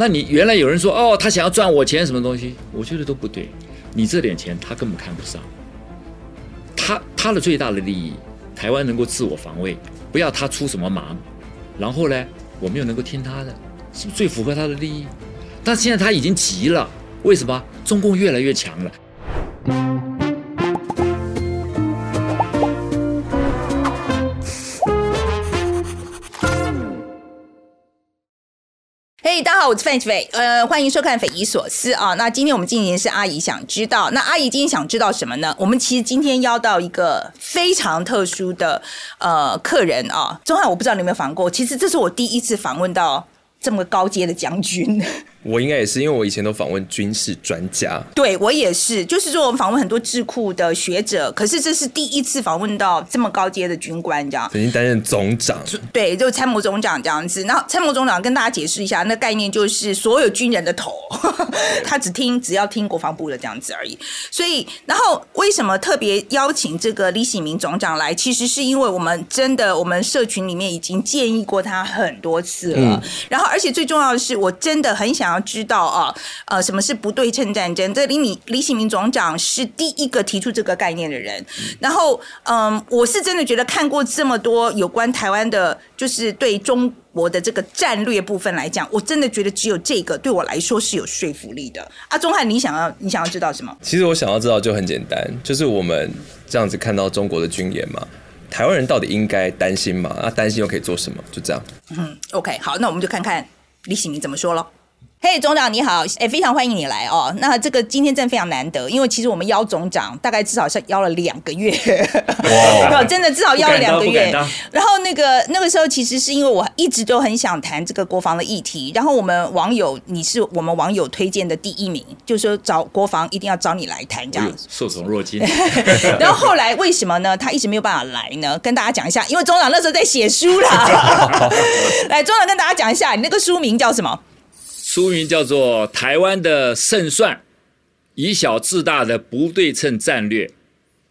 那你原来有人说哦，他想要赚我钱什么东西？我觉得都不对。你这点钱他根本看不上。他他的最大的利益，台湾能够自我防卫，不要他出什么忙。然后呢，我们又能够听他的，是不是最符合他的利益？但现在他已经急了，为什么？中共越来越强了。大家好，我是范琪斐，呃，欢迎收看《匪夷所思》啊。那今天我们进行的是阿姨想知道，那阿姨今天想知道什么呢？我们其实今天邀到一个非常特殊的呃客人啊，钟汉，我不知道你有没有访过，其实这是我第一次访问到这么高阶的将军。我应该也是，因为我以前都访问军事专家。对，我也是，就是说我们访问很多智库的学者，可是这是第一次访问到这么高阶的军官，这样。曾经担任总长。对，就参谋总长这样子。然后参谋总长跟大家解释一下，那概念就是所有军人的头，他只听只要听国防部的这样子而已。所以，然后为什么特别邀请这个李喜明总长来？其实是因为我们真的，我们社群里面已经建议过他很多次了。嗯、然后，而且最重要的是，我真的很想。要知道啊，呃，什么是不对称战争？这李米李喜明总长是第一个提出这个概念的人。然后，嗯、我是真的觉得看过这么多有关台湾的，就是对中国的这个战略部分来讲，我真的觉得只有这个对我来说是有说服力的。啊，钟汉，你想要你想要知道什么？其实我想要知道就很简单，就是我们这样子看到中国的军演嘛，台湾人到底应该担心吗？啊，担心又可以做什么？就这样。嗯，OK，好，那我们就看看李喜明怎么说了。嘿，hey, 总长你好，哎，非常欢迎你来哦。那这个今天真的非常难得，因为其实我们邀总长大概至少是邀了两个月，哇，真的至少邀了两个月。然后那个那个时候，其实是因为我一直都很想谈这个国防的议题。然后我们网友，你是我们网友推荐的第一名，就是说找国防一定要找你来谈这样子，受宠若惊。然后后来为什么呢？他一直没有办法来呢？跟大家讲一下，因为总长那时候在写书啦。来，总长跟大家讲一下，你那个书名叫什么？书名叫做《台湾的胜算：以小制大的不对称战略》，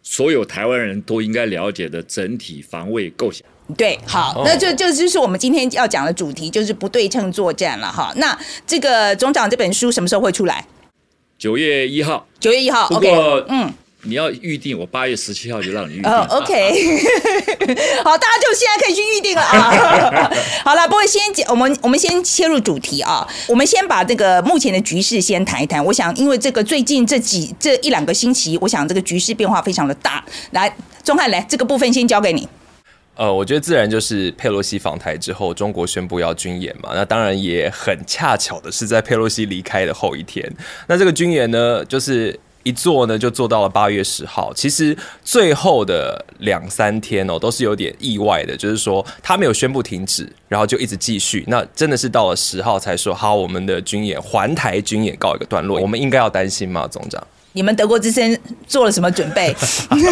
所有台湾人都应该了解的整体防卫构想。对，好，那就就就是我们今天要讲的主题，就是不对称作战了哈。那这个总长这本书什么时候会出来？九月一号。九月一号。不过，OK，嗯。你要预定，我八月十七号就让你预定。哦、oh,，OK，好，大家就现在可以去预定了啊。好了，不过先我们我们先切入主题啊，我们先把这个目前的局势先谈一谈。我想，因为这个最近这几这一两个星期，我想这个局势变化非常的大。来，钟汉来这个部分先交给你。呃，我觉得自然就是佩洛西访台之后，中国宣布要军演嘛。那当然也很恰巧的是在佩洛西离开的后一天。那这个军演呢，就是。一做呢，就做到了八月十号。其实最后的两三天哦，都是有点意外的，就是说他没有宣布停止，然后就一直继续。那真的是到了十号才说好，我们的军演环台军演告一个段落。我们应该要担心吗，总长？你们德国之声做了什么准备？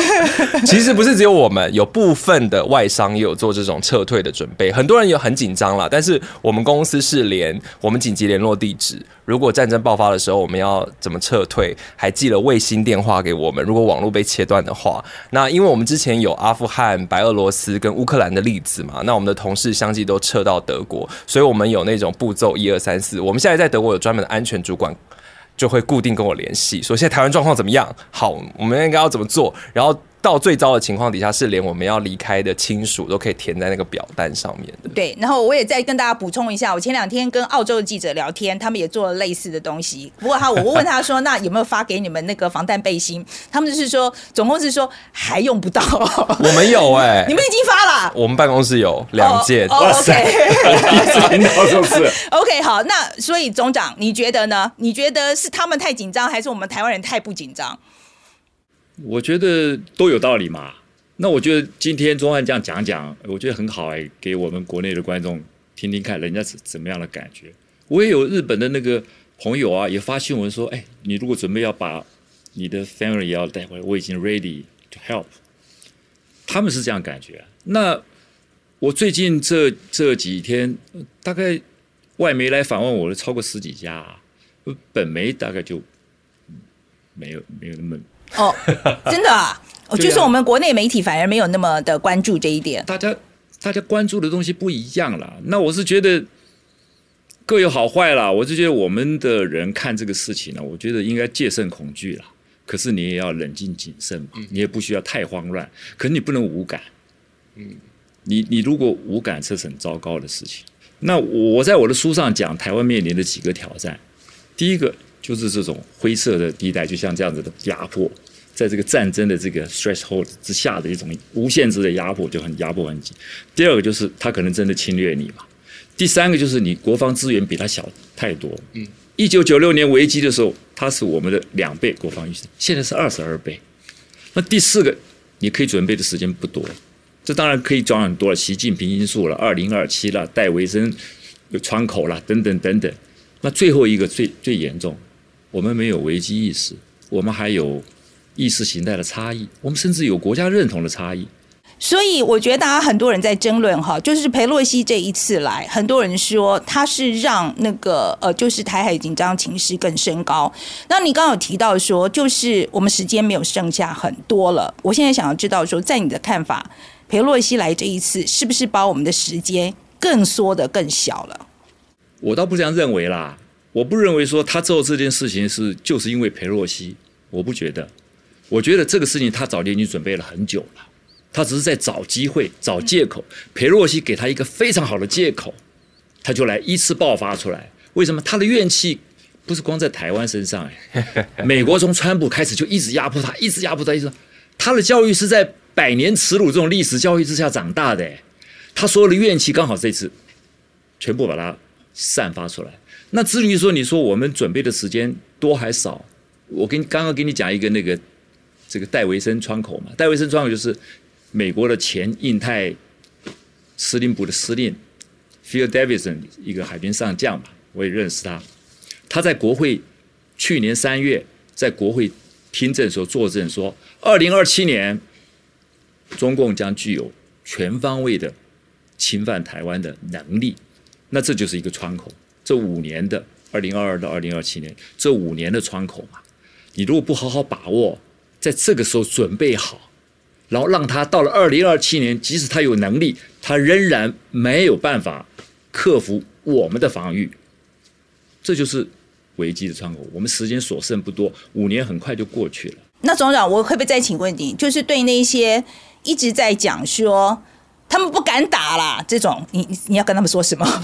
其实不是只有我们，有部分的外商也有做这种撤退的准备。很多人有很紧张啦，但是我们公司是连我们紧急联络地址，如果战争爆发的时候我们要怎么撤退，还寄了卫星电话给我们。如果网络被切断的话，那因为我们之前有阿富汗、白俄罗斯跟乌克兰的例子嘛，那我们的同事相继都撤到德国，所以我们有那种步骤一二三四。我们现在在德国有专门的安全主管。就会固定跟我联系，说现在台湾状况怎么样？好，我们应该要怎么做？然后。到最糟的情况底下，是连我们要离开的亲属都可以填在那个表单上面的。对，然后我也再跟大家补充一下，我前两天跟澳洲的记者聊天，他们也做了类似的东西。不过他，我问他说，那有没有发给你们那个防弹背心？他们就是说，总共是说还用不到。我们有哎、欸，你们已经发了。我们办公室有两件。哦、oh, oh,，OK。听到就是 OK，好，那所以总长，你觉得呢？你觉得是他们太紧张，还是我们台湾人太不紧张？我觉得都有道理嘛。那我觉得今天宗翰这样讲讲，我觉得很好哎，给我们国内的观众听听看，人家是怎么样的感觉。我也有日本的那个朋友啊，也发新闻说，哎，你如果准备要把你的 family 要带回来，我已经 ready to help。他们是这样感觉。那我最近这这几天，大概外媒来访问我的超过十几家啊，本媒大概就没有没有那么。哦，真的啊！啊就是我们国内媒体反而没有那么的关注这一点。大家大家关注的东西不一样了。那我是觉得，各有好坏啦。我就觉得我们的人看这个事情呢，我觉得应该戒慎恐惧了。可是你也要冷静谨慎嘛，你也不需要太慌乱。可是你不能无感，嗯，你你如果无感，这是很糟糕的事情。那我在我的书上讲，台湾面临的几个挑战，第一个就是这种灰色的地带，就像这样子的压迫，在这个战争的这个 threshold 之下的一种无限制的压迫，就很压迫很紧。第二个就是他可能真的侵略你嘛。第三个就是你国防资源比他小太多，嗯。一九九六年危机的时候，他是我们的两倍国防预算，现在是二十二倍。那第四个，你可以准备的时间不多，这当然可以讲很多了，习近平因素了，二零二七了，戴维森窗口了，等等等等。那最后一个最最严重，我们没有危机意识，我们还有意识形态的差异，我们甚至有国家认同的差异。所以我觉得大家很多人在争论哈，就是裴洛西这一次来，很多人说他是让那个呃，就是台海紧张情势更升高。那你刚刚有提到说，就是我们时间没有剩下很多了。我现在想要知道说，在你的看法，裴洛西来这一次是不是把我们的时间更缩得更小了？我倒不这样认为啦，我不认为说他做这件事情是就是因为裴洛西，我不觉得。我觉得这个事情他早就已经准备了很久了。他只是在找机会、找借口。裴洛西给他一个非常好的借口，他就来依次爆发出来。为什么？他的怨气不是光在台湾身上哎，美国从川普开始就一直压迫他，一直压迫他，一直。他的教育是在百年耻辱这种历史教育之下长大的哎，他所有的怨气刚好这次全部把它散发出来。那至于说你说我们准备的时间多还少，我跟刚刚给你讲一个那个这个戴维森窗口嘛，戴维森窗口就是。美国的前印太司令部的司令 Phil Davidson，一个海军上将吧，我也认识他。他在国会去年三月在国会听证时候作证说，二零二七年中共将具有全方位的侵犯台湾的能力。那这就是一个窗口，这五年的二零二二到二零二七年这五年的窗口嘛，你如果不好好把握，在这个时候准备好。然后让他到了二零二七年，即使他有能力，他仍然没有办法克服我们的防御。这就是危机的窗口。我们时间所剩不多，五年很快就过去了。那总长，我可不可以再请问你，就是对那些一直在讲说，他们不敢打啦，这种你你要跟他们说什么？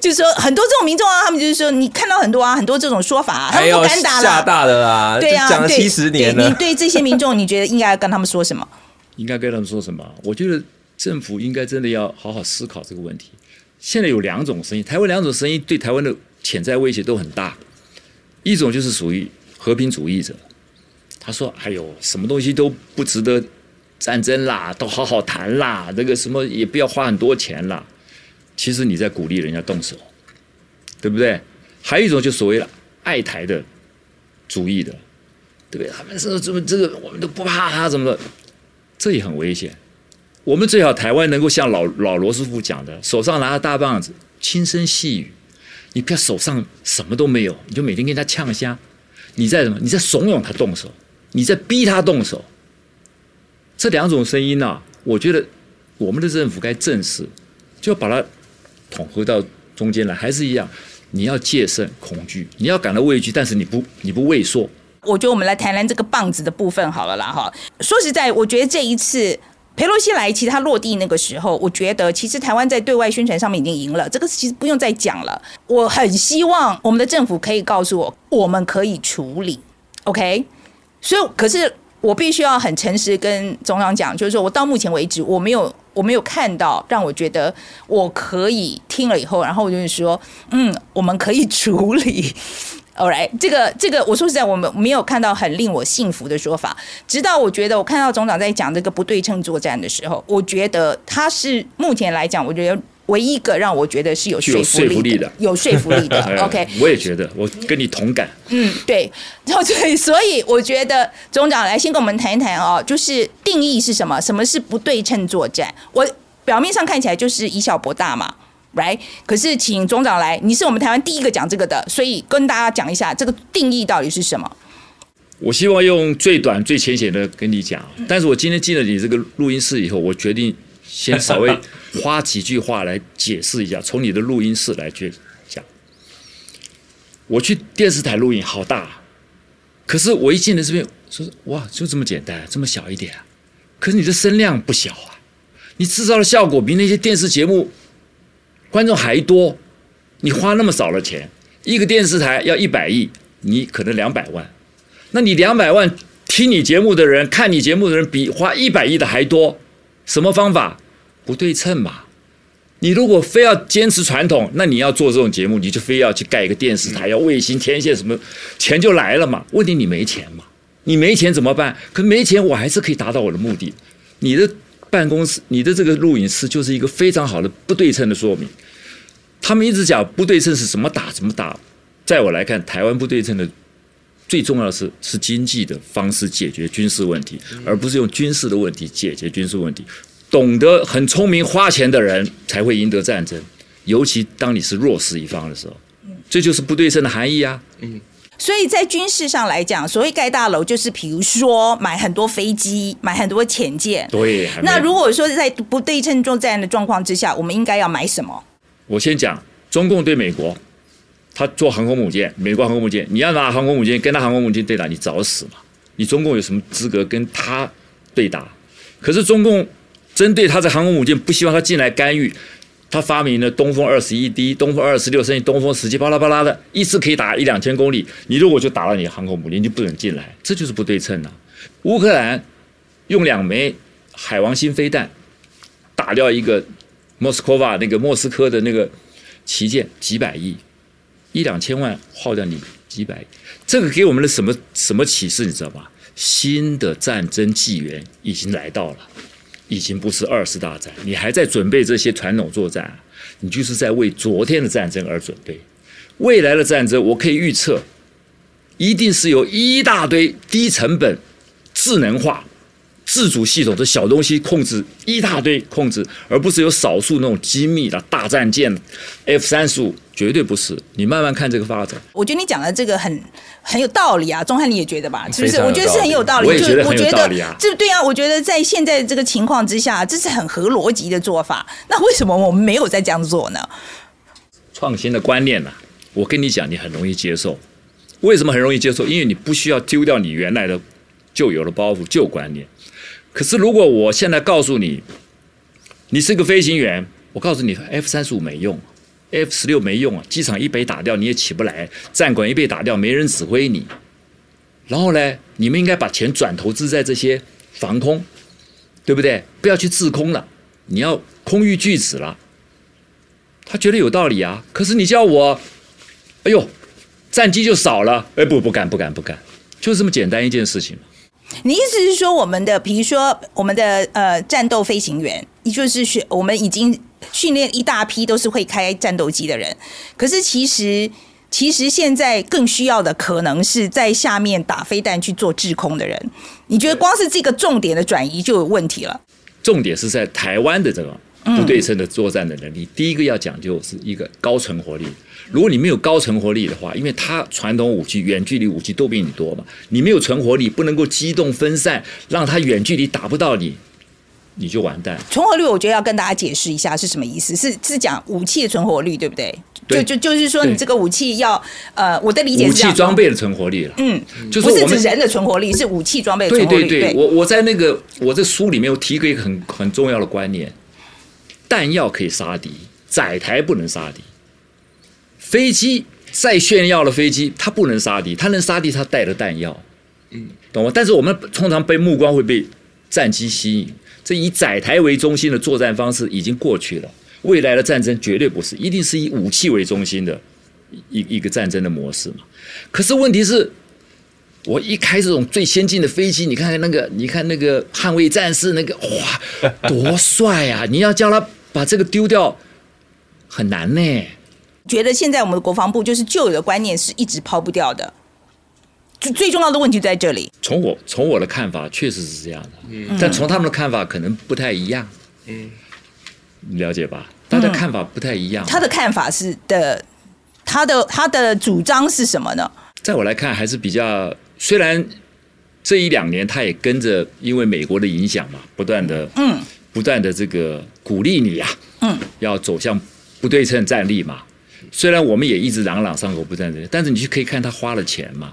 就是说很多这种民众啊，他们就是说你看到很多啊，很多这种说法啊，他们不敢打了，吓大的啦，对啊，讲了七十年了。你对这些民众，你觉得应该跟他们说什么？应该跟他们说什么？我觉得政府应该真的要好好思考这个问题。现在有两种声音，台湾两种声音对台湾的潜在威胁都很大。一种就是属于和平主义者，他说：“还有什么东西都不值得。”战争啦，都好好谈啦，那个什么也不要花很多钱啦。其实你在鼓励人家动手，对不对？还有一种就所谓的爱台的主义的，对不对？他们说怎么这个我们都不怕他怎么的，这也很危险。我们最好台湾能够像老老罗斯福讲的，手上拿着大棒子，轻声细语。你不要手上什么都没有，你就每天跟他呛虾。你在什么？你在怂恿他动手，你在逼他动手。这两种声音呢、我觉得我们的政府该正视，就把它统合到中间来，还是一样，你要戒慎恐惧，你要感到畏惧，但是你不你不畏缩。我觉得我们来谈谈这个棒子的部分好了啦哈。说实在，我觉得这一次裴洛西来，其实他落地那个时候，我觉得其实台湾在对外宣传上面已经赢了，这个其实不用再讲了。我很希望我们的政府可以告诉我，我们可以处理，OK？所以可是。我必须要很诚实跟总长讲，就是说我到目前为止，我没有我没有看到让我觉得我可以听了以后，然后我就是说，嗯，我们可以处理。All right，这个这个，我说实在，我们没有看到很令我信服的说法。直到我觉得我看到总长在讲这个不对称作战的时候，我觉得他是目前来讲，我觉得。唯一一个让我觉得是有说服力的，有说服力的。OK，我也觉得，我跟你同感。嗯，对，然 后所以，所以我觉得总长来先跟我们谈一谈哦，就是定义是什么？什么是不对称作战？我表面上看起来就是以小博大嘛，right？可是请总长来，你是我们台湾第一个讲这个的，所以跟大家讲一下这个定义到底是什么？我希望用最短、最浅显的跟你讲，但是我今天进了你这个录音室以后，我决定。先稍微花几句话来解释一下，从你的录音室来去讲。我去电视台录音，好大，可是我一进来这边，说哇，就这么简单，这么小一点啊，可是你的声量不小啊，你制造的效果比那些电视节目观众还多，你花那么少的钱，一个电视台要一百亿，你可能两百万，那你两百万听你节目的人，看你节目的人比花一百亿的还多，什么方法？不对称嘛。你如果非要坚持传统，那你要做这种节目，你就非要去盖一个电视台，要卫星天线什么，钱就来了嘛。问题你没钱嘛？你没钱怎么办？可没钱我还是可以达到我的目的。你的办公室，你的这个录影室就是一个非常好的不对称的说明。他们一直讲不对称是怎么打怎么打，在我来看，台湾不对称的最重要的是是经济的方式解决军事问题，而不是用军事的问题解决军事问题。懂得很聪明花钱的人才会赢得战争，尤其当你是弱势一方的时候，这就是不对称的含义啊。嗯，所以在军事上来讲，所谓盖大楼，就是比如说买很多飞机，买很多潜舰。对。那如果说在不对称作战的状况之下，我们应该要买什么？我先讲中共对美国，他做航空母舰，美国航空母舰，你要拿航空母舰跟他航空母舰对打，你找死嘛？你中共有什么资格跟他对打？可是中共。针对他的航空母舰，不希望他进来干预，他发明了东风二十一 D、东风二十六，甚至东风十七，巴拉巴拉的，一次可以打一两千公里。你如果就打了你航空母舰，就不准进来，这就是不对称啊。乌克兰用两枚海王星飞弹打掉一个莫斯科瓦那个莫斯科的那个旗舰，几百亿，一两千万耗掉你几百亿，这个给我们的什么什么启示？你知道吧？新的战争纪元已经来到了。已经不是二次大战，你还在准备这些传统作战，你就是在为昨天的战争而准备。未来的战争，我可以预测，一定是由一大堆低成本、智能化。自主系统的小东西控制一大堆控制，而不是有少数那种机密的大战舰 F 三十五，绝对不是。你慢慢看这个发展。我觉得你讲的这个很很有道理啊，钟汉你也觉得吧？是不是？我觉得是很有道理。我也觉得很有道理啊。这对啊，我觉得在现在这个情况之下，这是很合逻辑的做法。那为什么我们没有在这样做呢？创新的观念呢、啊？我跟你讲，你很容易接受。为什么很容易接受？因为你不需要丢掉你原来的旧有的包袱、旧观念。可是，如果我现在告诉你，你是个飞行员，我告诉你，F 三十五没用，F 十六没用啊，机场一被打掉你也起不来，战管一被打掉没人指挥你。然后呢，你们应该把钱转投资在这些防空，对不对？不要去制空了，你要空域拒止了。他觉得有道理啊。可是你叫我，哎呦，战机就少了，哎，不，不敢，不敢，不敢，就这么简单一件事情。你意思是说，我们的比如说我们的呃战斗飞行员，也就是学我们已经训练一大批都是会开战斗机的人，可是其实其实现在更需要的可能是在下面打飞弹去做制空的人。你觉得光是这个重点的转移就有问题了？重点是在台湾的这个不对称的作战的能力，嗯、第一个要讲究是一个高存活力。如果你没有高存活力的话，因为它传统武器、远距离武器都比你多嘛，你没有存活力，不能够机动分散，让它远距离打不到你，你就完蛋。存活率，我觉得要跟大家解释一下是什么意思，是是讲武器的存活率，对不对？对就就就是说，你这个武器要呃，我的理解是武器装备的存活率了。嗯，就是不是指人的存活率，是武器装备的存活率。对对对，对我我在那个我这书里面我提过一个很很重要的观念：弹药可以杀敌，载台不能杀敌。飞机再炫耀的飞机，它不能杀敌，它能杀敌，它带的弹药，嗯，懂吗？但是我们通常被目光会被战机吸引，这以载台为中心的作战方式已经过去了。未来的战争绝对不是，一定是以武器为中心的一一个战争的模式嘛。可是问题是，我一开这种最先进的飞机，你看看那个，你看那个捍卫战士那个，哇，多帅啊！你要叫他把这个丢掉，很难呢。觉得现在我们的国防部就是旧有的观念是一直抛不掉的，就最重要的问题在这里。从我从我的看法确实是这样的，嗯，但从他们的看法可能不太一样，嗯，了解吧？他的看法不太一样。他的看法是的，他的他的主张是什么呢？在我来看，还是比较虽然这一两年他也跟着因为美国的影响嘛，不断的嗯。不断的这个鼓励你啊，嗯，要走向不对称战力嘛。虽然我们也一直朗朗上口不对称，但是你就可以看他花了钱嘛，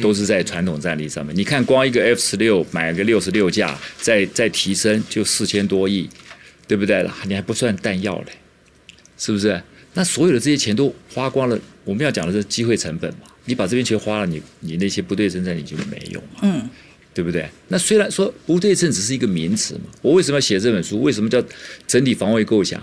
都是在传统战力上面。你看光一个 F 十六买个六十六架，再再提升就四千多亿，对不对？你还不算弹药嘞，是不是？那所有的这些钱都花光了，我们要讲的是机会成本嘛。你把这边钱花了，你你那些不对称战力就没用嘛。嗯。对不对？那虽然说不对称只是一个名词嘛，我为什么要写这本书？为什么叫整体防卫构想？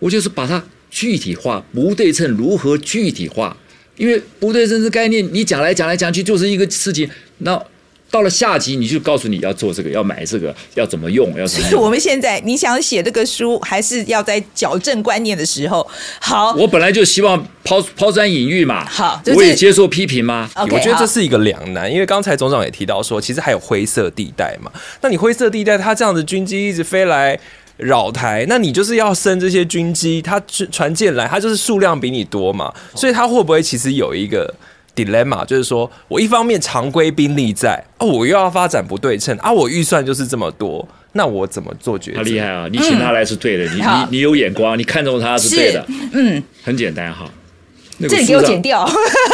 我就是把它具体化，不对称如何具体化？因为不对称这概念，你讲来讲来讲去就是一个事情，那。到了下集，你就告诉你要做这个，要买这个，要怎么用，要怎么用。所以我们现在你想写这个书，还是要在矫正观念的时候。好，我本来就希望抛抛砖引玉嘛。好，就是、我也接受批评嘛。Okay, 我觉得这是一个两难，因为刚才总长也提到说，其实还有灰色地带嘛。那你灰色地带，它这样子军机一直飞来扰台，那你就是要升这些军机，它船舰来，它就是数量比你多嘛，所以它会不会其实有一个？dilemma 就是说，我一方面常规兵力在，哦，我又要发展不对称啊，我预算就是这么多，那我怎么做决定？他厉害啊！你请他来是对的，嗯、你你你有眼光，你看中他是对的，嗯，很简单哈。那个、这里给我剪掉，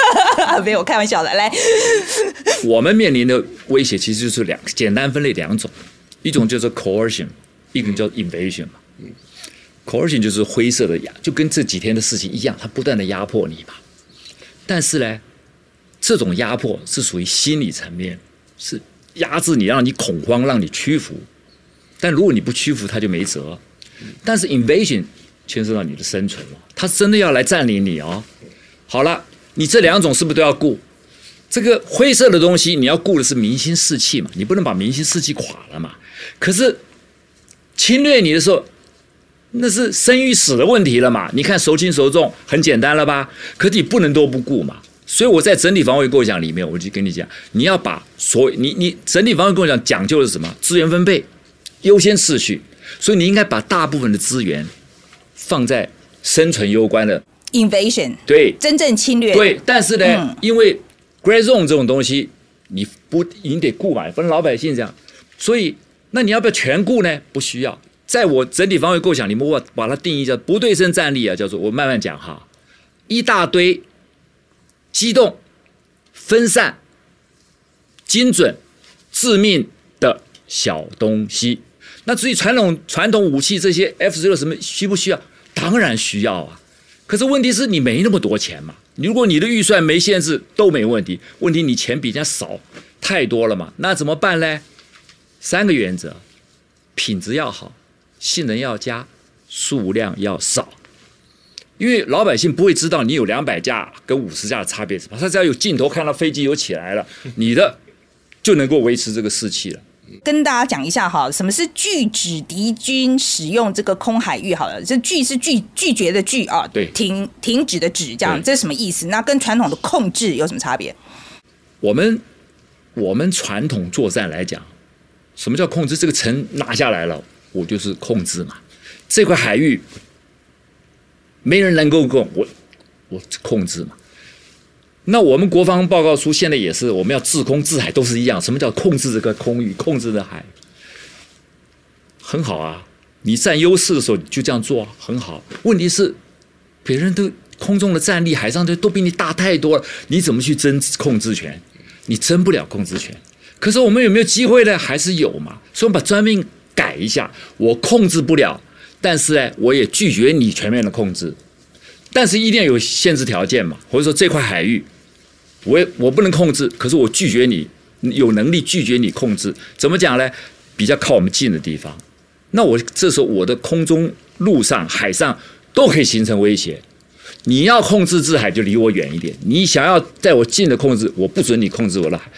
没有开玩笑的。来，我们面临的威胁其实就是两简单分类两种，一种叫做 coercion，一种叫 invasion 嘛。coercion 就是灰色的压，就跟这几天的事情一样，它不断的压迫你嘛。但是呢。这种压迫是属于心理层面，是压制你，让你恐慌，让你屈服。但如果你不屈服，他就没辙。但是 invasion 牵涉到你的生存了，他真的要来占领你哦。好了，你这两种是不是都要顾？这个灰色的东西，你要顾的是民心士气嘛，你不能把民心士气垮了嘛。可是侵略你的时候，那是生与死的问题了嘛。你看孰轻孰重，很简单了吧？可是你不能都不顾嘛。所以我在整体防卫构想里面，我就跟你讲，你要把所你你整体防卫构想讲究的是什么？资源分配、优先次序。所以你应该把大部分的资源放在生存攸关的 invasion，对，真正侵略。对，但是呢，嗯、因为 gray zone 这种东西，你不你得顾嘛，不能老百姓这样。所以，那你要不要全顾呢？不需要。在我整体防卫构想里面，我把它定义叫不对称战力啊，叫做我慢慢讲哈，一大堆。机动、分散、精准、致命的小东西。那至于传统传统武器这些 F 十六什么需不需要？当然需要啊。可是问题是你没那么多钱嘛。如果你的预算没限制都没问题。问题你钱比人家少太多了嘛。那怎么办呢？三个原则：品质要好，性能要佳，数量要少。因为老百姓不会知道你有两百架跟五十架的差别是什么，他只要有镜头看到飞机有起来了，你的就能够维持这个士气了。跟大家讲一下哈，什么是拒止敌军使用这个空海域？好了，这拒是拒拒绝的拒啊，对，停停止的止，这样这是什么意思？那跟传统的控制有什么差别？我们我们传统作战来讲，什么叫控制？这个城拿下来了，我就是控制嘛，这块海域。没人能够控我，我控制嘛。那我们国防报告书现在也是，我们要制空制海都是一样。什么叫控制这个空域，控制的海？很好啊，你占优势的时候就这样做，很好。问题是，别人都空中的战力、海上的都比你大太多了，你怎么去争控制权？你争不了控制权。可是我们有没有机会呢？还是有嘛。所以我们把专命改一下，我控制不了。但是呢，我也拒绝你全面的控制，但是一定要有限制条件嘛，或者说这块海域，我我不能控制，可是我拒绝你，有能力拒绝你控制，怎么讲呢？比较靠我们近的地方，那我这时候我的空中、陆上、海上都可以形成威胁。你要控制制海，就离我远一点；你想要在我近的控制，我不准你控制我的海。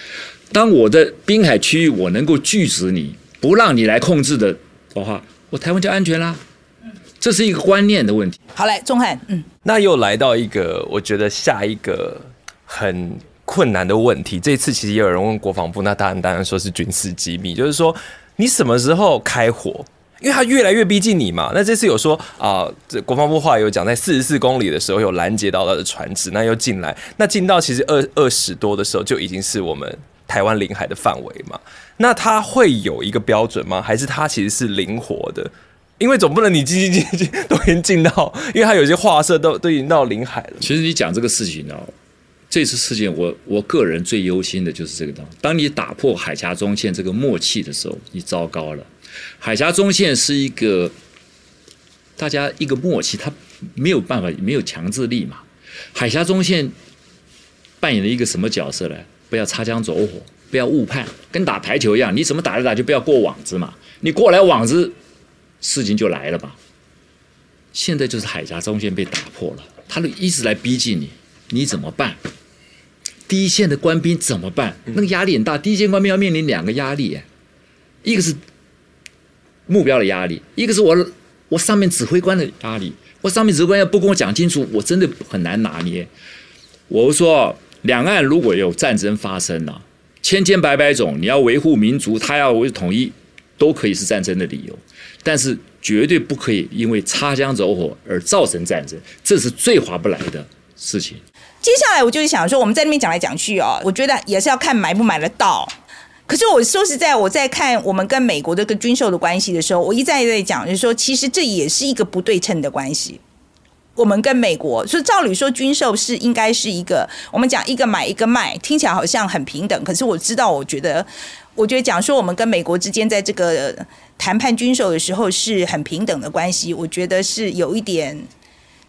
当我的滨海区域我能够拒止你，不让你来控制的的话，我台湾就安全啦。这是一个观念的问题。好嘞，钟汉，嗯，那又来到一个我觉得下一个很困难的问题。这次其实也有人问国防部，那当然当然说是军事机密，就是说你什么时候开火？因为它越来越逼近你嘛。那这次有说啊，这、呃、国防部话有讲，在四十四公里的时候有拦截到他的船只，那又进来，那进到其实二二十多的时候就已经是我们台湾领海的范围嘛。那它会有一个标准吗？还是它其实是灵活的？因为总不能你进进进进都已经进到，因为它有些画色都都已经到领海了。其实你讲这个事情呢，这次事件我我个人最忧心的就是这个东西。当你打破海峡中线这个默契的时候，你糟糕了。海峡中线是一个大家一个默契，它没有办法，没有强制力嘛。海峡中线扮演了一个什么角色呢？不要擦枪走火，不要误判，跟打排球一样，你怎么打着打就，不要过网子嘛。你过来网子。事情就来了吧，现在就是海峡中线被打破了，他们一直来逼近你，你怎么办？第一线的官兵怎么办？那个压力很大，第一线官兵要面临两个压力，一个是目标的压力，一个是我我上面指挥官的压力。我上面指挥官要不跟我讲清楚，我真的很难拿捏。我说，两岸如果有战争发生了，千千百百种，你要维护民族，他要维统一，都可以是战争的理由。但是绝对不可以因为擦枪走火而造成战争，这是最划不来的事情。接下来我就是想说，我们在那边讲来讲去哦，我觉得也是要看买不买得到。可是我说实在，我在看我们跟美国这个军售的关系的时候，我一再在讲，就是说，其实这也是一个不对称的关系。我们跟美国，所以照理说军售是应该是一个，我们讲一个买一个卖，听起来好像很平等。可是我知道，我觉得，我觉得讲说我们跟美国之间在这个。谈判军售的时候是很平等的关系，我觉得是有一点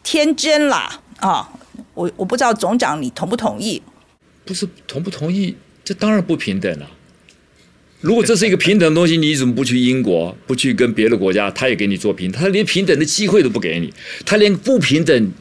天真啦啊！我我不知道总长你同不同意？不是同不同意，这当然不平等了。如果这是一个平等的东西，你怎么不去英国，不去跟别的国家，他也给你做平等，他连平等的机会都不给你，他连不平等，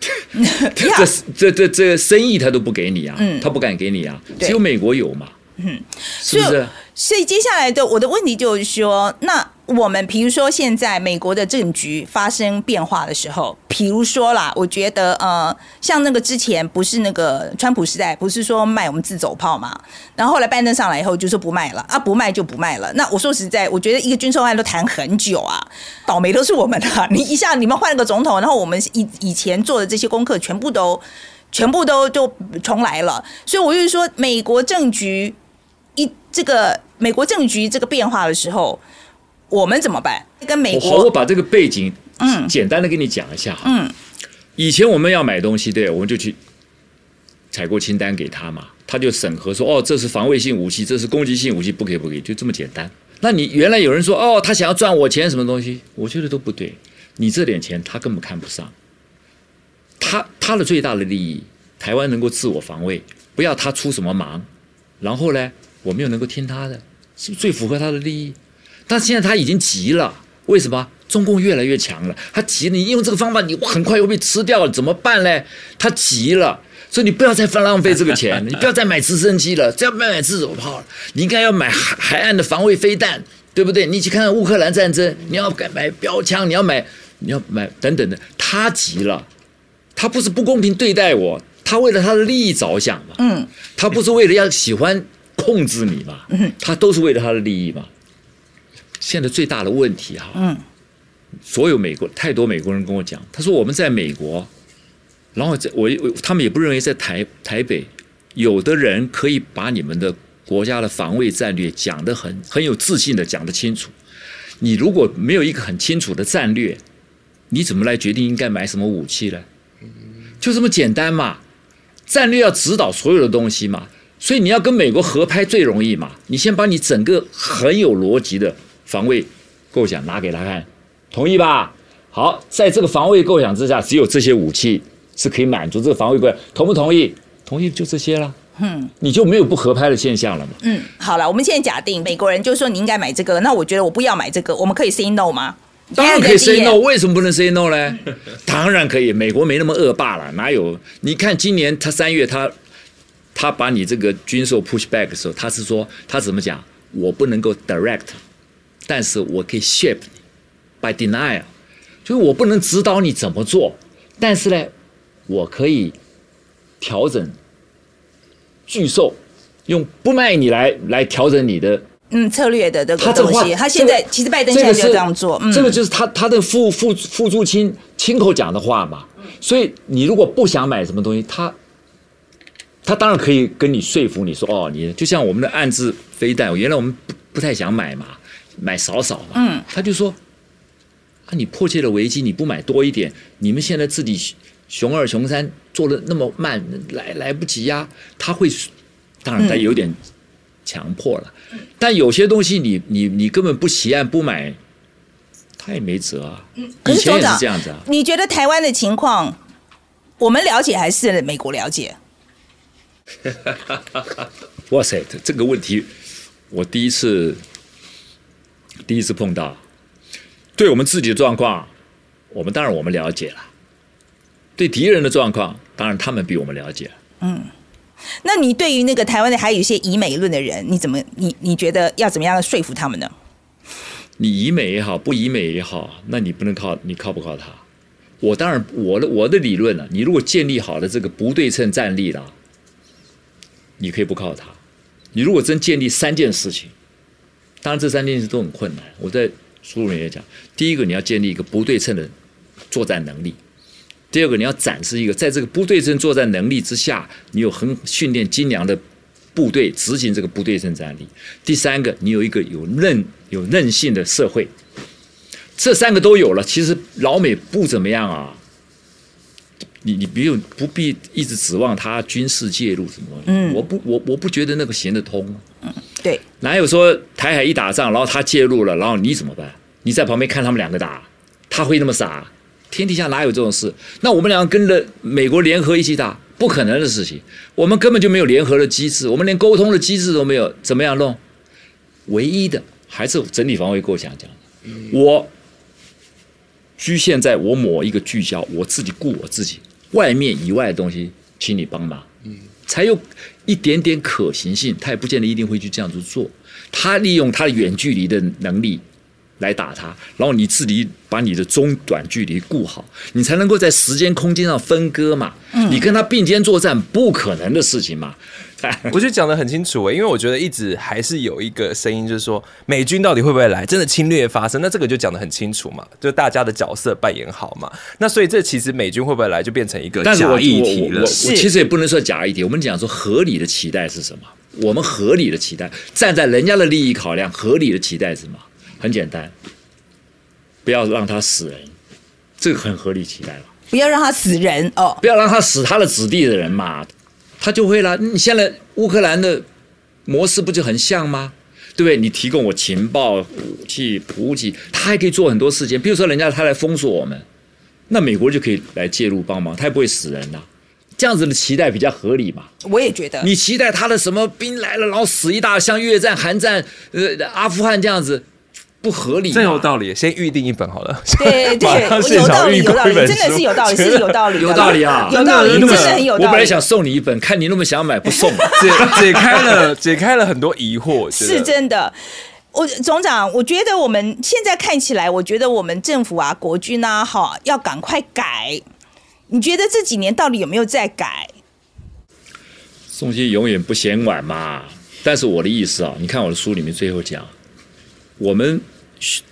这这这这生意他都不给你啊，嗯、他不敢给你啊，只有美国有嘛。嗯，是不是？所以接下来的我的问题就是说，那我们比如说现在美国的政局发生变化的时候，比如说啦，我觉得呃，像那个之前不是那个川普时代，不是说卖我们自走炮嘛，然后后来拜登上来以后就说不卖了啊，不卖就不卖了。那我说实在，我觉得一个军售案都谈很久啊，倒霉都是我们的。你一下你们换了个总统，然后我们以以前做的这些功课全部都全部都就重来了。所以我就是说，美国政局。一这个美国政局这个变化的时候，我们怎么办？跟美国，好，我把这个背景嗯简单的跟你讲一下哈。嗯，以前我们要买东西，对，我们就去采购清单给他嘛，他就审核说，哦，这是防卫性武器，这是攻击性武器，不可以，不可以，就这么简单。那你原来有人说，哦，他想要赚我钱，什么东西？我觉得都不对。你这点钱他根本看不上。他他的最大的利益，台湾能够自我防卫，不要他出什么忙，然后呢？我们又能够听他的，是不是最符合他的利益？但现在他已经急了，为什么？中共越来越强了，他急了，你用这个方法，你很快又被吃掉了，怎么办呢？他急了，所以你不要再浪费这个钱，你不要再买直升机了，再要买买自走炮了，你应该要买海海岸的防卫飞弹，对不对？你去看看乌克兰战争，你要买标枪，你要买，你要买等等的，他急了，他不是不公平对待我，他为了他的利益着想嘛，嗯，他不是为了要喜欢。控制你嘛，他都是为了他的利益嘛。现在最大的问题哈，嗯，所有美国太多美国人跟我讲，他说我们在美国，然后在我他们也不认为在台台北，有的人可以把你们的国家的防卫战略讲得很很有自信的讲得清楚。你如果没有一个很清楚的战略，你怎么来决定应该买什么武器呢？就这么简单嘛，战略要指导所有的东西嘛。所以你要跟美国合拍最容易嘛？你先把你整个很有逻辑的防卫构想拿给他看，同意吧？好，在这个防卫构想之下，只有这些武器是可以满足这个防卫构想，同不同意？同意就这些了。嗯，你就没有不合拍的现象了嘛？嗯，好了，我们现在假定美国人就说你应该买这个，那我觉得我不要买这个，我们可以 say no 吗？当然可以 say no，为什么不能 say no 呢？当然可以，美国没那么恶霸了，哪有？你看今年他三月他。他把你这个军售 push back 的时候，他是说他怎么讲？我不能够 direct，但是我可以 shape by denial，就是我不能指导你怎么做，但是呢，我可以调整巨兽，用不卖你来来调整你的嗯策略的这个东西。他现在、这个、其实拜登现在就这样做，这个嗯、这个就是他他的副副副助亲亲口讲的话嘛。所以你如果不想买什么东西，他。他当然可以跟你说服你说哦，你就像我们的暗制飞弹，原来我们不不太想买嘛，买少少嘛。嗯，他就说啊，你迫切的危机你不买多一点，你们现在自己熊二熊三做的那么慢，来来不及呀、啊。他会，当然他有点强迫了，嗯、但有些东西你你你根本不起案不买，他也没辙啊。以前也是这样子啊。你觉得台湾的情况，我们了解还是美国了解？哇塞，这个问题我第一次第一次碰到。对我们自己的状况，我们当然我们了解了。对敌人的状况，当然他们比我们了解。嗯，那你对于那个台湾的还有一些以美论的人，你怎么你你觉得要怎么样说服他们呢？你以美也好，不以美也好，那你不能靠你靠不靠他？我当然我的我的理论呢、啊，你如果建立好了这个不对称战力了。你可以不靠他，你如果真建立三件事情，当然这三件事都很困难。我在书里面也讲，第一个你要建立一个不对称的作战能力；第二个你要展示一个在这个不对称作战能力之下，你有很训练精良的部队执行这个不对称战力；第三个你有一个有韧有韧性的社会。这三个都有了，其实老美不怎么样啊。你你不用不必一直指望他军事介入什么东西，嗯，我不我我不觉得那个行得通，嗯，对，哪有说台海一打仗，然后他介入了，然后你怎么办？你在旁边看他们两个打，他会那么傻？天底下哪有这种事？那我们两个跟着美国联合一起打，不可能的事情。我们根本就没有联合的机制，我们连沟通的机制都没有，怎么样弄？唯一的还是整体防卫构想讲的，我局限在我某一个聚焦，我自己顾我自己。外面以外的东西，请你帮忙，嗯，才有一点点可行性。他也不见得一定会去这样子做。他利用他的远距离的能力来打他，然后你自己把你的中短距离顾好，你才能够在时间空间上分割嘛。嗯，你跟他并肩作战，不可能的事情嘛。我觉得讲得很清楚诶，因为我觉得一直还是有一个声音，就是说美军到底会不会来，真的侵略发生？那这个就讲得很清楚嘛，就大家的角色扮演好嘛。那所以这其实美军会不会来，就变成一个假议题了。我其实也不能说假议题，我们讲说合理的期待是什么？我们合理的期待，站在人家的利益考量，合理的期待是什么？很简单，不要让他死人，这个很合理期待了。不要让他死人哦，不要让他死他的子弟的人嘛。他就会了。你现在乌克兰的模式不就很像吗？对不对？你提供我情报、武器、补给，他还可以做很多事情。比如说，人家他来封锁我们，那美国就可以来介入帮忙，他也不会死人呐。这样子的期待比较合理嘛？我也觉得。你期待他的什么兵来了，然后死一大，像越战、韩战、呃阿富汗这样子。不合理，真有道理。先预定一本好了。对对，有道理，有道理，真的是有道理，是有道理，有道理啊，有道理，真的很有道理。我本来想送你一本，看你那么想买，不 送。解解开了，解开了很多疑惑。是真的，我总长，我觉得我们现在看起来，我觉得我们政府啊，国军啊，哈，要赶快改。你觉得这几年到底有没有在改？宋心永远不嫌晚嘛。但是我的意思啊，你看我的书里面最后讲。我们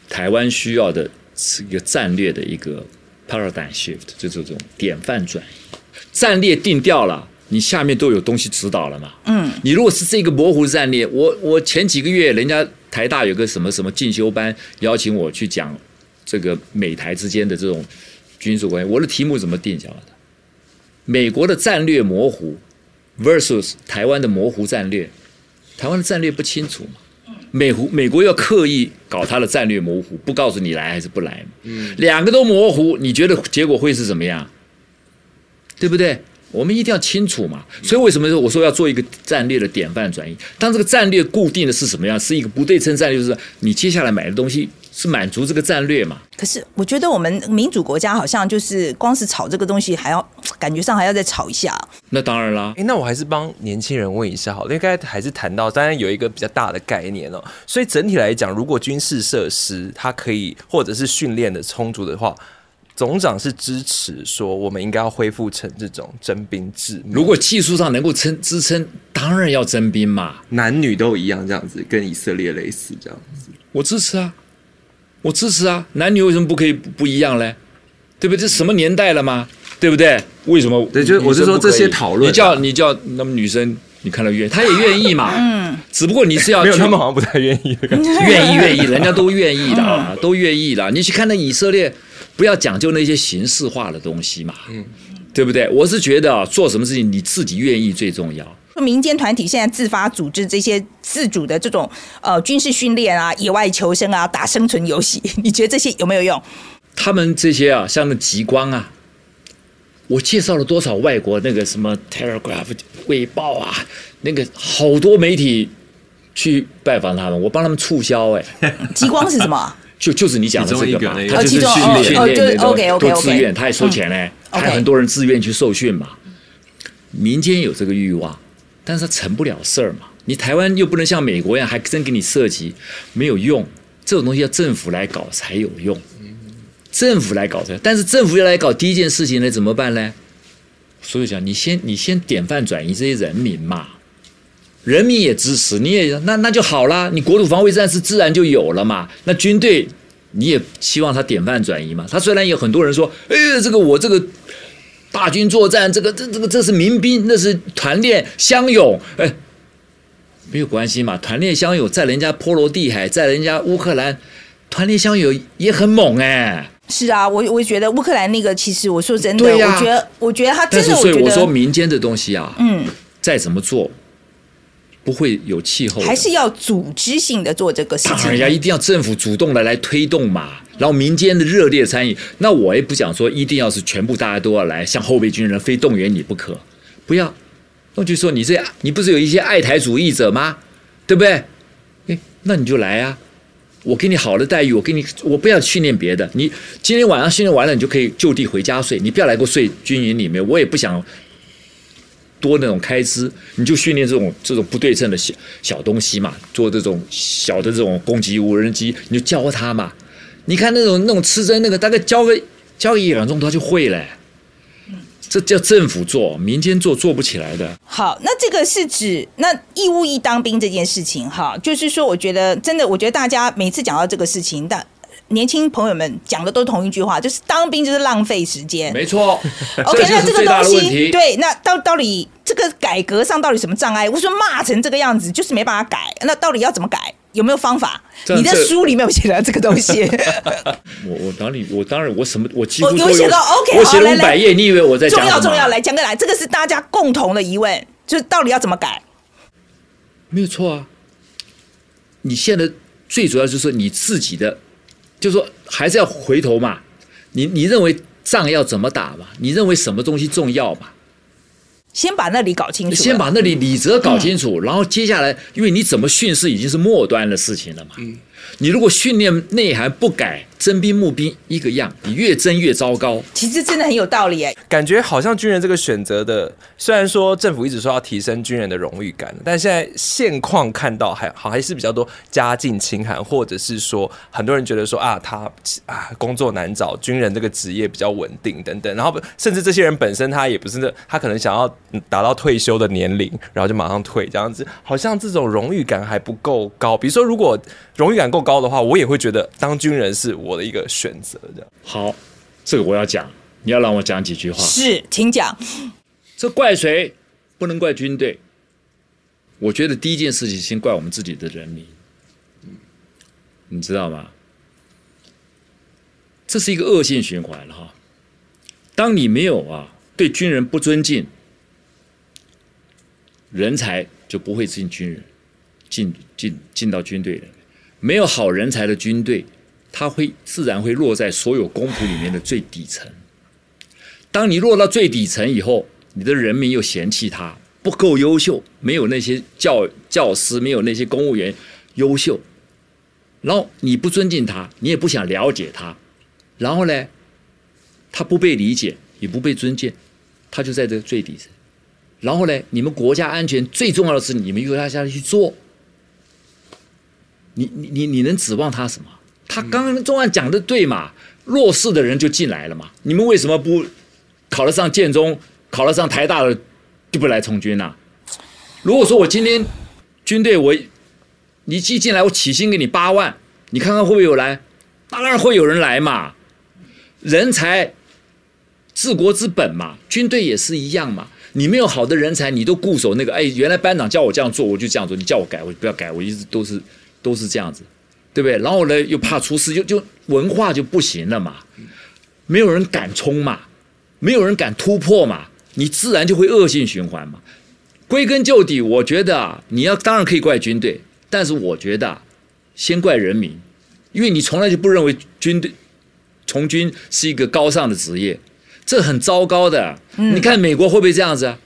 台湾需要的是一个战略的一个 paradigm shift，就是这种典范转移。战略定掉了，你下面都有东西指导了嘛？嗯，你如果是这个模糊战略，我我前几个月人家台大有个什么什么进修班，邀请我去讲这个美台之间的这种军事关系，我的题目怎么定下来的？美国的战略模糊 versus 台湾的模糊战略，台湾的战略不清楚嘛？美湖美国要刻意搞他的战略模糊，不告诉你来还是不来，嗯，两个都模糊，你觉得结果会是怎么样？对不对？我们一定要清楚嘛。所以为什么说我说要做一个战略的典范转移？当这个战略固定的是什么样？是一个不对称战略，就是你接下来买的东西。是满足这个战略嘛？可是我觉得我们民主国家好像就是光是炒这个东西，还要感觉上还要再炒一下。那当然啦。哎，那我还是帮年轻人问一下好了，应该还是谈到当然有一个比较大的概念哦。所以整体来讲，如果军事设施它可以或者是训练的充足的话，总长是支持说我们应该要恢复成这种征兵制。如果技术上能够撑支撑，当然要征兵嘛，男女都一样这样子，跟以色列类似这样子。我支持啊。我支持啊，男女为什么不可以不一样嘞？对不对？这什么年代了嘛？对不对？为什么？对，就是我是说这些讨论，你叫你叫那么女生，你看到愿，她也愿意嘛。嗯。只不过你是要没有，他们好像不太愿意的感觉。愿意愿意，人家都愿意的，都愿意的。你去看那以色列，不要讲究那些形式化的东西嘛。嗯。对不对？我是觉得啊，做什么事情你自己愿意最重要。民间团体现在自发组织这些自主的这种呃军事训练啊、野外求生啊、打生存游戏，你觉得这些有没有用？他们这些啊，像那极光啊，我介绍了多少外国那个什么《Telegraph》卫报啊，那个好多媒体去拜访他们，我帮他们促销哎。极光是什么？就就是你讲的这个嘛，他就是训练训练那种，都自愿，他也收钱嘞，还有很多人自愿去受训嘛。民间有这个欲望，但是它成不了事儿嘛。你台湾又不能像美国一样，还真给你设计，没有用。这种东西要政府来搞才有用，政府来搞才。但是政府要来搞第一件事情呢，怎么办呢？所以讲，你先你先典范转移这些人民嘛。人民也支持，你也那那就好啦。你国土防卫战是自然就有了嘛。那军队你也希望他典范转移嘛。他虽然有很多人说，哎，这个我这个大军作战，这个这这个这是民兵，那是团练乡勇，哎，没有关系嘛。团练乡勇在人家波罗的海，在人家乌克兰，团练乡勇也很猛哎。是啊，我我觉得乌克兰那个，其实我说真的，我觉得我觉得他真的，所以我说民间的东西啊，嗯，再怎么做。不会有气候，还是要组织性的做这个事情。当然呀，一定要政府主动的来推动嘛，然后民间的热烈参与。那我也不想说一定要是全部大家都要来，像后备军人非动员你不可。不要，那就说你这，你不是有一些爱台主义者吗？对不对？哎，那你就来啊，我给你好的待遇，我给你，我不要训练别的。你今天晚上训练完了，你就可以就地回家睡，你不要来给我睡军营里面，我也不想。多那种开支，你就训练这种这种不对称的小小东西嘛，做这种小的这种攻击无人机，你就教他嘛。你看那种那种刺针那个，大概教个教个一两钟头就会了。这叫政府做，民间做做不起来的。好，那这个是指那义务役当兵这件事情哈，就是说，我觉得真的，我觉得大家每次讲到这个事情，但。年轻朋友们讲的都是同一句话，就是当兵就是浪费时间。没错，OK，那这个东西，对，那到到底这个改革上到底什么障碍？我说骂成这个样子，就是没办法改。那到底要怎么改？有没有方法？你的书里面有写到这个东西。我我当你我当然我什么我几乎都有，有写到 OK，我写了五百页，你以为我在？重要重要，来讲个来，这个是大家共同的疑问，就是到底要怎么改？没有错啊，你现在最主要就是你自己的。就说还是要回头嘛，你你认为仗要怎么打嘛？你认为什么东西重要嘛？先把那里搞清楚，先把那里理则搞清楚，嗯、然后接下来，因为你怎么训示已经是末端的事情了嘛。嗯你如果训练内涵不改，征兵募兵一个样，你越征越糟糕。其实真的很有道理哎，感觉好像军人这个选择的，虽然说政府一直说要提升军人的荣誉感，但现在现况看到还好还是比较多家境清寒，或者是说很多人觉得说啊他啊工作难找，军人这个职业比较稳定等等，然后甚至这些人本身他也不是那他可能想要达到退休的年龄，然后就马上退这样子，好像这种荣誉感还不够高。比如说如果荣誉感够高的话，我也会觉得当军人是我的一个选择。这样好，这个我要讲，你要让我讲几句话。是，请讲。这怪谁？不能怪军队。我觉得第一件事情，先怪我们自己的人民。你知道吗？这是一个恶性循环哈。当你没有啊对军人不尊敬，人才就不会进军人，进进进到军队里。没有好人才的军队，他会自然会落在所有公仆里面的最底层。当你落到最底层以后，你的人民又嫌弃他不够优秀，没有那些教教师，没有那些公务员优秀，然后你不尊敬他，你也不想了解他，然后呢，他不被理解，也不被尊敬，他就在这个最底层。然后呢，你们国家安全最重要的是你们由他下去做。你你你你能指望他什么？他刚刚中安讲的对嘛？弱势的人就进来了嘛？你们为什么不考得上建中、考得上台大的就不来从军呢、如果说我今天军队我你寄进来，我起薪给你八万，你看看会不会有来？当然会有人来嘛。人才治国之本嘛，军队也是一样嘛。你没有好的人才，你都固守那个。哎，原来班长叫我这样做，我就这样做。你叫我改，我就不要改。我一直都是都是这样子，对不对？然后呢，又怕出事，就就文化就不行了嘛。没有人敢冲嘛，没有人敢突破嘛，你自然就会恶性循环嘛。归根究底，我觉得啊，你要当然可以怪军队，但是我觉得啊，先怪人民，因为你从来就不认为军队从军是一个高尚的职业。这很糟糕的，你看美国会不会这样子啊？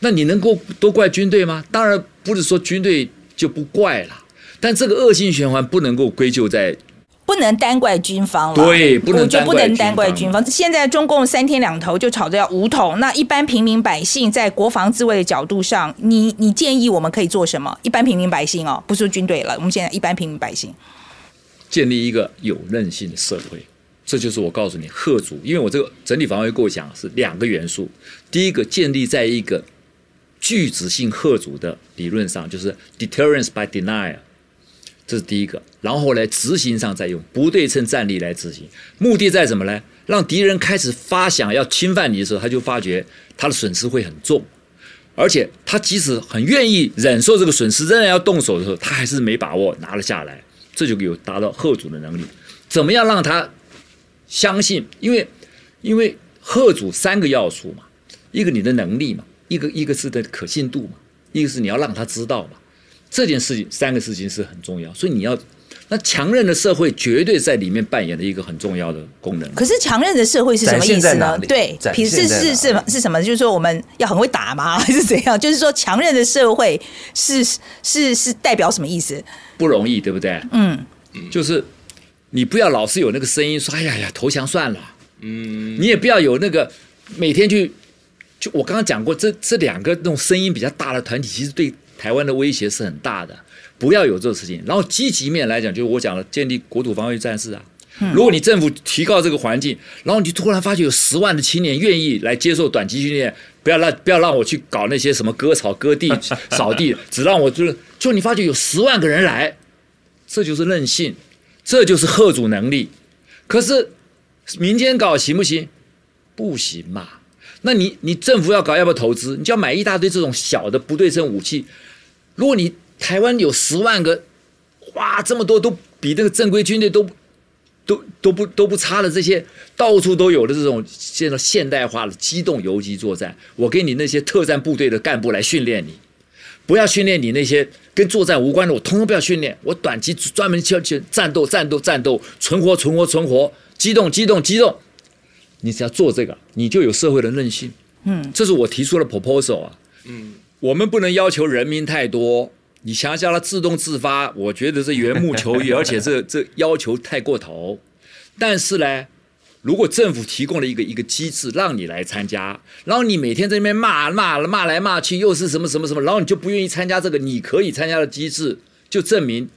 那你能够都怪军队吗？当然不是说军队就不怪了，但这个恶性循环不能够归咎在，不能单怪军方了。对，不能就不能单怪军方。现在中共三天两头就吵着要武统，那一般平民百姓在国防自卫的角度上，你你建议我们可以做什么？一般平民百姓哦，不是军队了，我们现在一般平民百姓，建立一个有韧性的社会。这就是我告诉你，吓阻，因为我这个整体防卫构想是两个元素。第一个，建立在一个拒止性吓阻的理论上，就是 deterrence by denial，这是第一个。然后呢，执行上再用不对称战力来执行，目的在什么呢？让敌人开始发想要侵犯你的时候，他就发觉他的损失会很重，而且他即使很愿意忍受这个损失，仍然要动手的时候，他还是没把握拿了下来。这就有达到吓阻的能力。怎么样让他？相信，因为因为吓阻三个要素嘛，一个你的能力嘛，一个一个是的可信度嘛，一个是你要让他知道嘛，这件事情三个事情是很重要，所以你要那强韧的社会绝对在里面扮演了一个很重要的功能。可是强韧的社会是什么意思呢？对，是是是是是什么？就是说我们要很会打吗？还是怎样？就是说强韧的社会是是是代表什么意思？不容易，对不对？嗯，就是。你不要老是有那个声音说：“哎呀呀，投降算了。”嗯，你也不要有那个每天去就我刚刚讲过，这这两个那种声音比较大的团体，其实对台湾的威胁是很大的。不要有这个事情。然后积极面来讲，就是我讲的建立国土防卫战士啊。如果你政府提高这个环境，然后你突然发觉有十万的青年愿意来接受短期训练，不要让不要让我去搞那些什么割草、割地、扫地，只让我就是就你发觉有十万个人来，这就是任性。这就是贺主能力，可是民间搞行不行？不行嘛。那你你政府要搞，要不要投资？你就要买一大堆这种小的不对称武器。如果你台湾有十万个，哇，这么多都比那个正规军队都都都不都不差的这些到处都有的这种现在现代化的机动游击作战，我给你那些特战部队的干部来训练你。不要训练你那些跟作战无关的，我通通不要训练。我短期专门教去战斗、战斗、战斗，存活、存活、存活，机动、机动、机动。你只要做这个，你就有社会的韧性。嗯，这是我提出的 proposal 啊。嗯，我们不能要求人民太多，你想叫他自动自发，我觉得是缘木求鱼，而且这这要求太过头。但是呢。如果政府提供了一个一个机制让你来参加，然后你每天在那边骂骂骂来骂去，又是什么什么什么，然后你就不愿意参加这个你可以参加的机制，就证明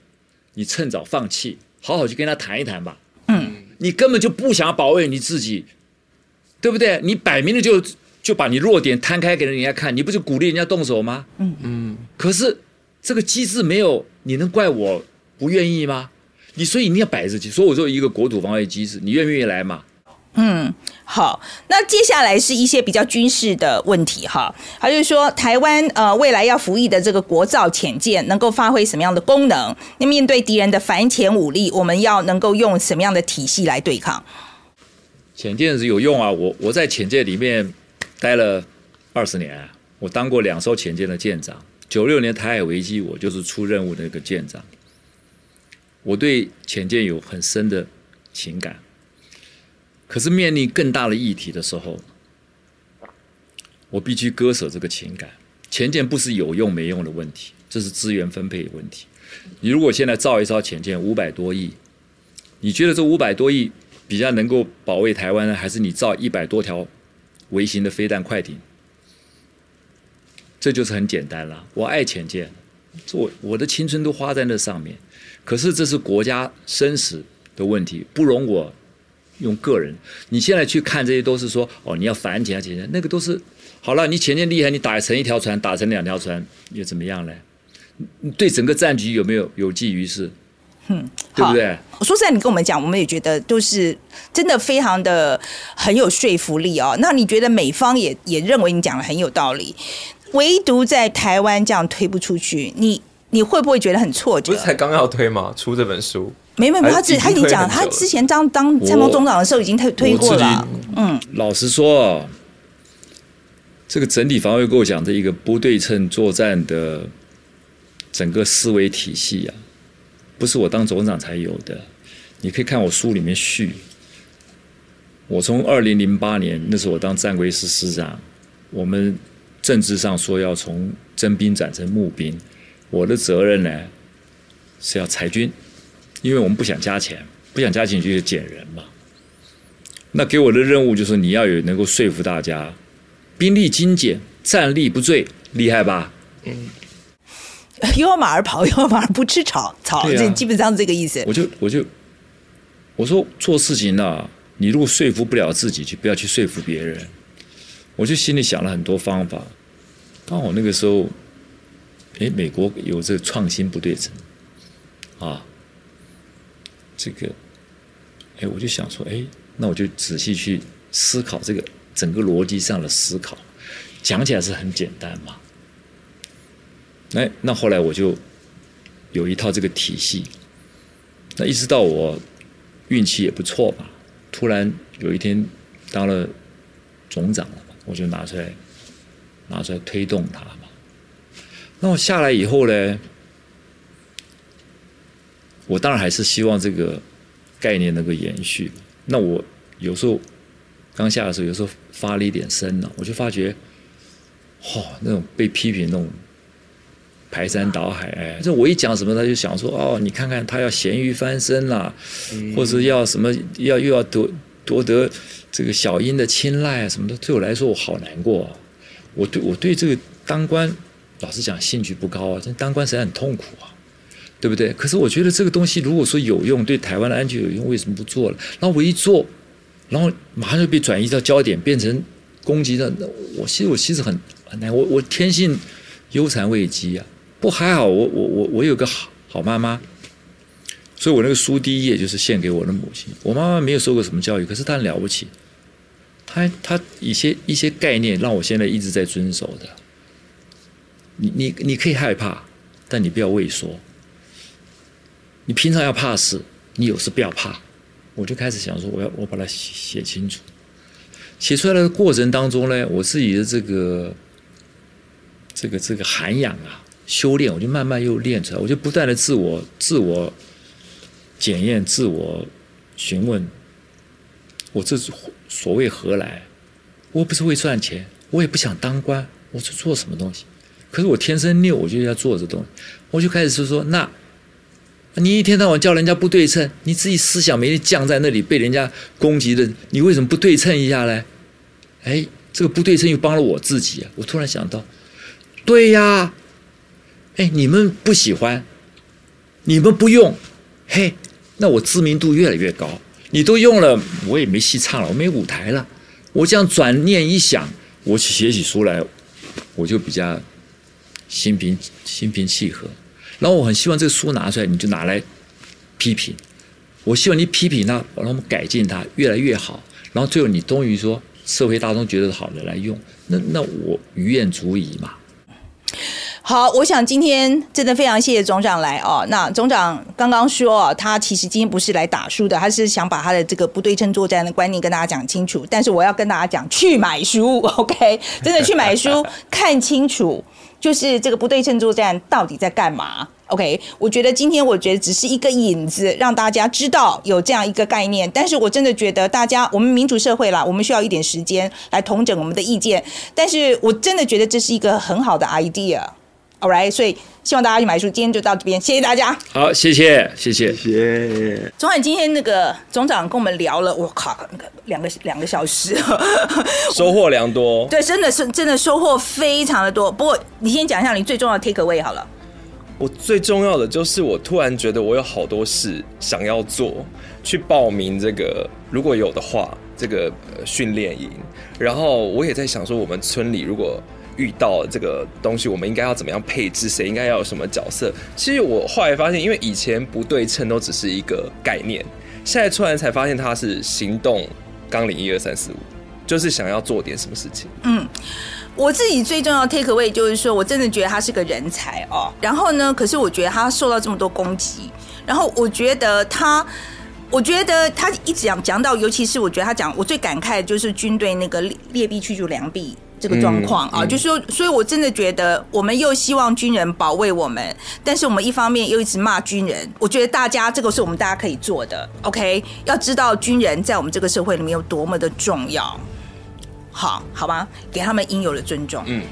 你趁早放弃，好好去跟他谈一谈吧。嗯，你根本就不想保卫你自己，对不对？你摆明了就就把你弱点摊开给人家看，你不就鼓励人家动手吗？嗯嗯。可是这个机制没有，你能怪我不愿意吗？你所以你要摆着去，所以我说一个国土防卫机制，你愿不愿意来嘛？嗯，好，那接下来是一些比较军事的问题哈。还就是说，台湾呃未来要服役的这个国造潜舰能够发挥什么样的功能？那面对敌人的反潜武力，我们要能够用什么样的体系来对抗？潜舰是有用啊，我我在潜舰里面待了二十年，我当过两艘潜舰的舰长。九六年台海危机，我就是出任务的那个舰长，我对潜舰有很深的情感。可是面临更大的议题的时候，我必须割舍这个情感。潜舰不是有用没用的问题，这是资源分配问题。你如果现在造一艘潜舰五百多亿，你觉得这五百多亿比较能够保卫台湾呢，还是你造一百多条微型的飞弹快艇？这就是很简单了。我爱潜舰，我我的青春都花在那上面。可是这是国家生死的问题，不容我。用个人，你现在去看这些都是说哦，你要反潜啊，潜舰那个都是好了。你潜舰厉害，你打成一条船，打成两条船又怎么样呢？对整个战局有没有有济于事？嗯，对不对？说实在，你跟我们讲，我们也觉得都是真的非常的很有说服力哦。那你觉得美方也也认为你讲的很有道理，唯独在台湾这样推不出去，你你会不会觉得很挫折？不是才刚要推吗？出这本书？没没没，他之他已经讲，他之前当当参谋总长的时候已经推推过了。嗯，老实说，这个整体防卫构想的一个不对称作战的整个思维体系啊。不是我当总长才有的，你可以看我书里面序。我从二零零八年那时候我当战规师师长，我们政治上说要从征兵转成募兵，我的责任呢是要裁军，因为我们不想加钱，不想加钱就减人嘛。那给我的任务就是你要有能够说服大家，兵力精简，战力不坠，厉害吧？嗯。又要马儿跑，又要马儿不吃草，草这、啊、基本上是这个意思。我就我就我说做事情呢、啊，你如果说服不了自己，就不要去说服别人。我就心里想了很多方法。刚好那个时候，哎，美国有这个创新不对称啊，这个，哎，我就想说，哎，那我就仔细去思考这个整个逻辑上的思考，讲起来是很简单嘛。哎，那后来我就有一套这个体系。那一直到我运气也不错吧，突然有一天当了总长了嘛，我就拿出来拿出来推动它嘛。那我下来以后呢，我当然还是希望这个概念能够延续。那我有时候刚下的时候，有时候发了一点声呢，我就发觉，嚯、哦，那种被批评那种。排山倒海，哎，这我一讲什么，他就想说，哦，你看看他要咸鱼翻身啦，或者要什么，要又要夺夺得这个小英的青睐啊什么的。对我来说，我好难过啊。我对我对这个当官，老实讲，兴趣不高啊。这当官实在很痛苦啊，对不对？可是我觉得这个东西如果说有用，对台湾的安全有用，为什么不做了？然后我一做，然后马上就被转移到焦点，变成攻击的。我其实我其实很很难，我我天性忧谗畏讥啊。不还好，我我我我有个好好妈妈，所以我那个书第一页就是献给我的母亲。我妈妈没有受过什么教育，可是她很了不起，她她一些一些概念让我现在一直在遵守的。你你你可以害怕，但你不要畏缩。你平常要怕事，你有时不要怕。我就开始想说，我要我把它写写清楚。写出来的过程当中呢，我自己的这个这个这个涵养啊。修炼，我就慢慢又练出来，我就不断的自我、自我检验、自我询问，我这是所谓何来？我不是会赚钱，我也不想当官，我是做什么东西？可是我天生拗，我就要做这东西，我就开始说说，那你一天到晚叫人家不对称，你自己思想没降在那里，被人家攻击的，你为什么不对称一下呢？哎，这个不对称又帮了我自己！我突然想到，对呀。哎，你们不喜欢，你们不用，嘿，那我知名度越来越高。你都用了，我也没戏唱了，我没舞台了。我这样转念一想，我写起书来，我就比较心平心平气和。然后我很希望这个书拿出来，你就拿来批评。我希望你批评它，让我们改进它，越来越好。然后最后你终于说社会大众觉得好的来用，那那我于愿足矣嘛。好，我想今天真的非常谢谢总长来哦。那总长刚刚说哦，他其实今天不是来打书的，他是想把他的这个不对称作战的观念跟大家讲清楚。但是我要跟大家讲，去买书，OK？真的去买书，看清楚，就是这个不对称作战到底在干嘛？OK？我觉得今天我觉得只是一个引子，让大家知道有这样一个概念。但是我真的觉得大家，我们民主社会啦，我们需要一点时间来统整我们的意见。但是我真的觉得这是一个很好的 idea。All right，所以希望大家去买书。今天就到这边，谢谢大家。好，谢谢，谢谢，谢谢。总长，今天那个总长跟我们聊了，我靠，那个两个两个小时，收获良多。对，真的是真的收获非常的多。不过你先讲一下你最重要的 take away 好了。我最重要的就是我突然觉得我有好多事想要做，去报名这个，如果有的话，这个训练营。然后我也在想说，我们村里如果遇到这个东西，我们应该要怎么样配置，谁应该要有什么角色？其实我后来发现，因为以前不对称都只是一个概念，现在突然才发现它是行动纲领一二三四五，就是想要做点什么事情。嗯。我自己最重要的 take away 就是说，我真的觉得他是个人才哦。然后呢，可是我觉得他受到这么多攻击，然后我觉得他，我觉得他一直讲讲到，尤其是我觉得他讲，我最感慨的就是军队那个劣币驱逐良币这个状况啊，就是说，所以我真的觉得我们又希望军人保卫我们，但是我们一方面又一直骂军人。我觉得大家这个是我们大家可以做的，OK？要知道军人在我们这个社会里面有多么的重要。好，好吧，给他们应有的尊重。嗯，